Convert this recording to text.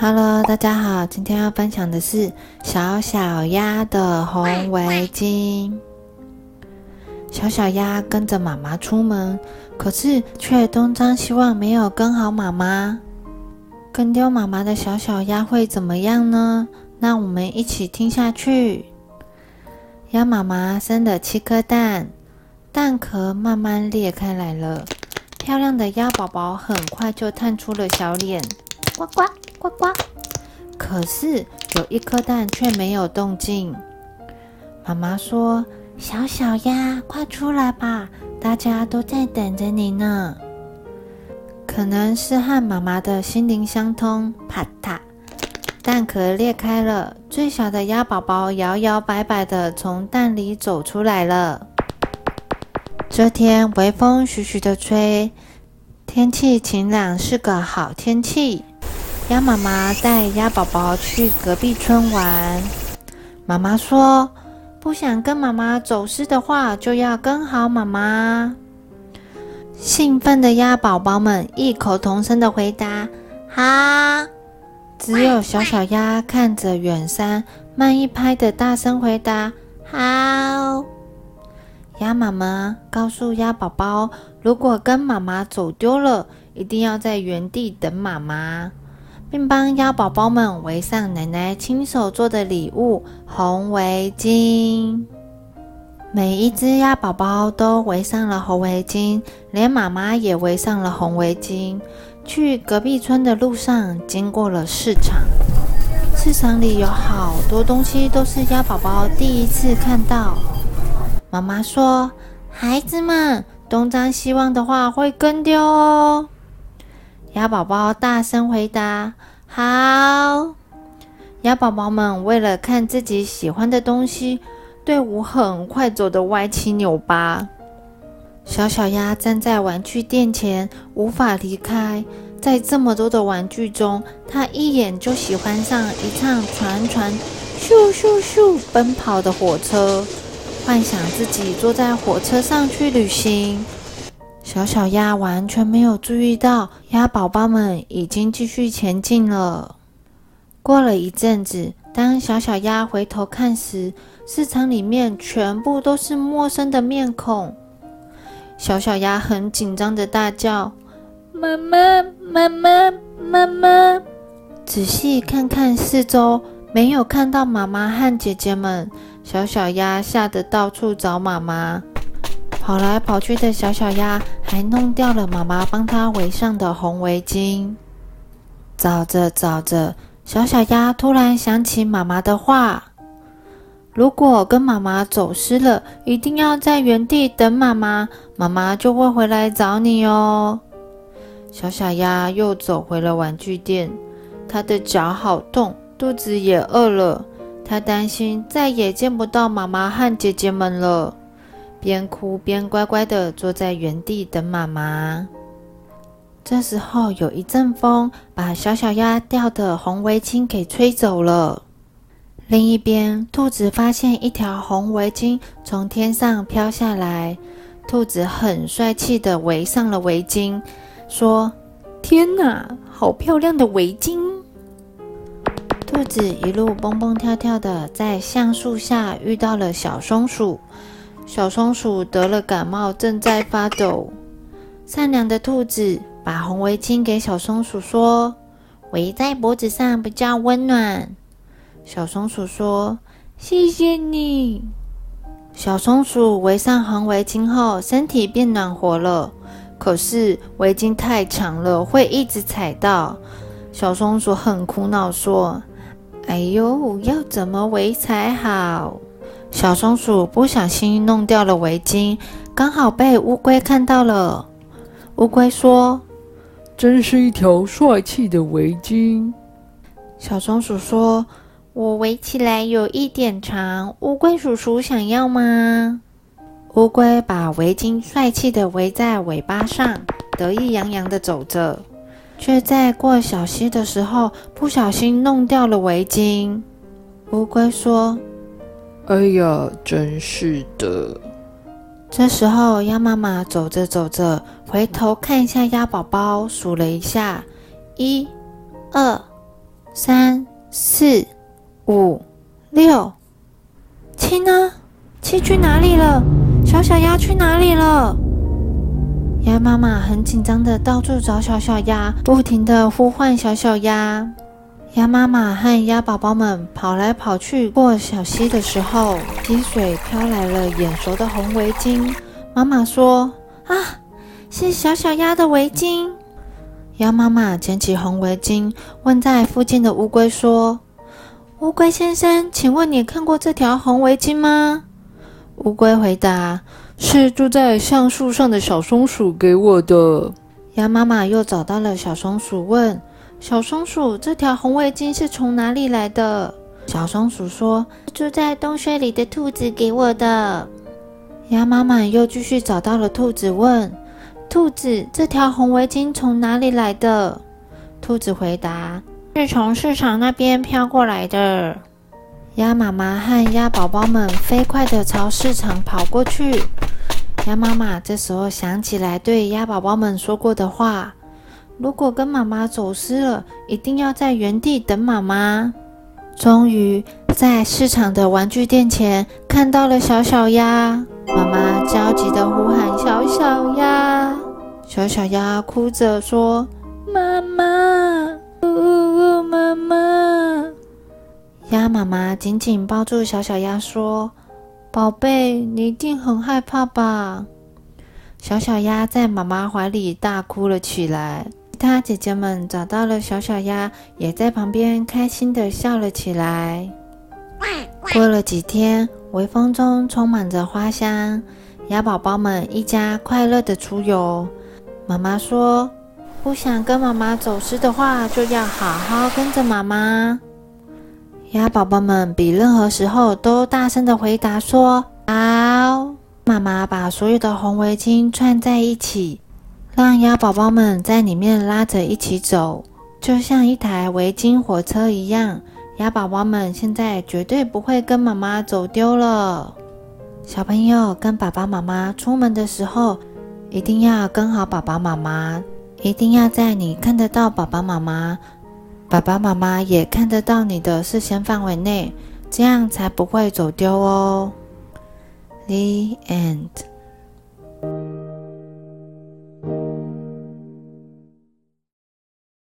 Hello，大家好，今天要分享的是小小鸭的红围巾。小小鸭跟着妈妈出门，可是却东张西望，没有跟好妈妈。跟丢妈妈的小小鸭会怎么样呢？那我们一起听下去。鸭妈妈生了七颗蛋，蛋壳慢慢裂开来了，漂亮的鸭宝宝很快就探出了小脸，呱呱呱呱。可是有一颗蛋却没有动静。妈妈说：“小小鸭，快出来吧，大家都在等着你呢。”可能是和妈妈的心灵相通，啪嗒，蛋壳裂开了，最小的鸭宝宝摇摇摆摆的从蛋里走出来了。这天微风徐徐的吹，天气晴朗，是个好天气。鸭妈妈带鸭宝宝去隔壁村玩。妈妈说：“不想跟妈妈走失的话，就要跟好妈妈。”兴奋的鸭宝宝们异口同声的回答：“好！”只有小小鸭看着远山，慢一拍的大声回答：“好！”鸭妈妈告诉鸭宝宝：“如果跟妈妈走丢了，一定要在原地等妈妈，并帮鸭宝宝们围上奶奶亲手做的礼物——红围巾。”每一只鸭宝宝都围上了红围巾，连妈妈也围上了红围巾。去隔壁村的路上，经过了市场。市场里有好多东西，都是鸭宝宝第一次看到。妈妈说：“孩子们，东张西望的话会跟丢哦。”鸭宝宝大声回答：“好。”鸭宝宝们为了看自己喜欢的东西。队伍很快走得歪七扭八，小小鸭站在玩具店前，无法离开。在这么多的玩具中，它一眼就喜欢上一趟船船咻咻咻奔跑的火车，幻想自己坐在火车上去旅行。小小鸭完全没有注意到，鸭宝宝们已经继续前进了。过了一阵子，当小小鸭回头看时，市场里面全部都是陌生的面孔，小小鸭很紧张的大叫：“妈妈，妈妈，妈妈！”仔细看看四周，没有看到妈妈和姐姐们，小小鸭吓得到处找妈妈。跑来跑去的小小鸭还弄掉了妈妈帮它围上的红围巾。找着找着，小小鸭突然想起妈妈的话。如果跟妈妈走失了，一定要在原地等妈妈，妈妈就会回来找你哦。小小鸭又走回了玩具店，它的脚好痛，肚子也饿了，他担心再也见不到妈妈和姐姐们了，边哭边乖乖的坐在原地等妈妈。这时候，有一阵风把小小鸭掉的红围巾给吹走了。另一边，兔子发现一条红围巾从天上飘下来，兔子很帅气的围上了围巾，说：“天哪，好漂亮的围巾！”兔子一路蹦蹦跳跳的在橡树下遇到了小松鼠，小松鼠得了感冒，正在发抖。善良的兔子把红围巾给小松鼠，说：“围在脖子上比较温暖。”小松鼠说：“谢谢你。”小松鼠围上红围巾后，身体变暖和了。可是围巾太长了，会一直踩到。小松鼠很苦恼，说：“哎呦，要怎么围才好？”小松鼠不小心弄掉了围巾，刚好被乌龟看到了。乌龟说：“真是一条帅气的围巾。”小松鼠说。我围起来有一点长，乌龟叔叔想要吗？乌龟把围巾帅气的围在尾巴上，得意洋洋的走着，却在过小溪的时候不小心弄掉了围巾。乌龟说：“哎呀，真是的！”这时候，鸭妈妈走着走着，回头看一下鸭宝宝，数了一下：一、二、三、四、五、六、七呢？七去哪里了？小小鸭去哪里了？鸭妈妈很紧张的到处找小小鸭，不停的呼唤小小鸭。鸭妈妈和鸭宝宝们跑来跑去过小溪的时候，溪水飘来了眼熟的红围巾。妈妈说：“啊，是小小鸭的围巾。”鸭妈妈捡起红围巾，问在附近的乌龟说：“乌龟先生，请问你看过这条红围巾吗？”乌龟回答：“是住在橡树上的小松鼠给我的。”鸭妈妈又找到了小松鼠，问。小松鼠，这条红围巾是从哪里来的？小松鼠说：“住在洞穴里的兔子给我的。”鸭妈妈又继续找到了兔子，问：“兔子，这条红围巾从哪里来的？”兔子回答：“是从市场那边飘过来的。”鸭妈妈和鸭宝宝们飞快地朝市场跑过去。鸭妈妈这时候想起来对鸭宝宝们说过的话。如果跟妈妈走失了，一定要在原地等妈妈。终于在市场的玩具店前看到了小小鸭，妈妈焦急地呼喊：“小小鸭！”小小鸭哭着说：“妈妈，呜呜，！”妈妈紧紧抱住小小鸭说：“宝贝，你一定很害怕吧？”小小鸭在妈妈怀里大哭了起来。其他姐姐们找到了小小鸭，也在旁边开心的笑了起来。过了几天，微风中充满着花香，鸭宝宝们一家快乐的出游。妈妈说：“不想跟妈妈走失的话，就要好好跟着妈妈。”鸭宝宝们比任何时候都大声的回答说：“好！”妈妈把所有的红围巾串在一起。让鸭宝宝们在里面拉着一起走，就像一台围巾火车一样。鸭宝宝们现在绝对不会跟妈妈走丢了。小朋友跟爸爸妈妈出门的时候，一定要跟好爸爸妈妈，一定要在你看得到爸爸妈妈，爸爸妈妈也看得到你的视线范围内，这样才不会走丢哦。The end.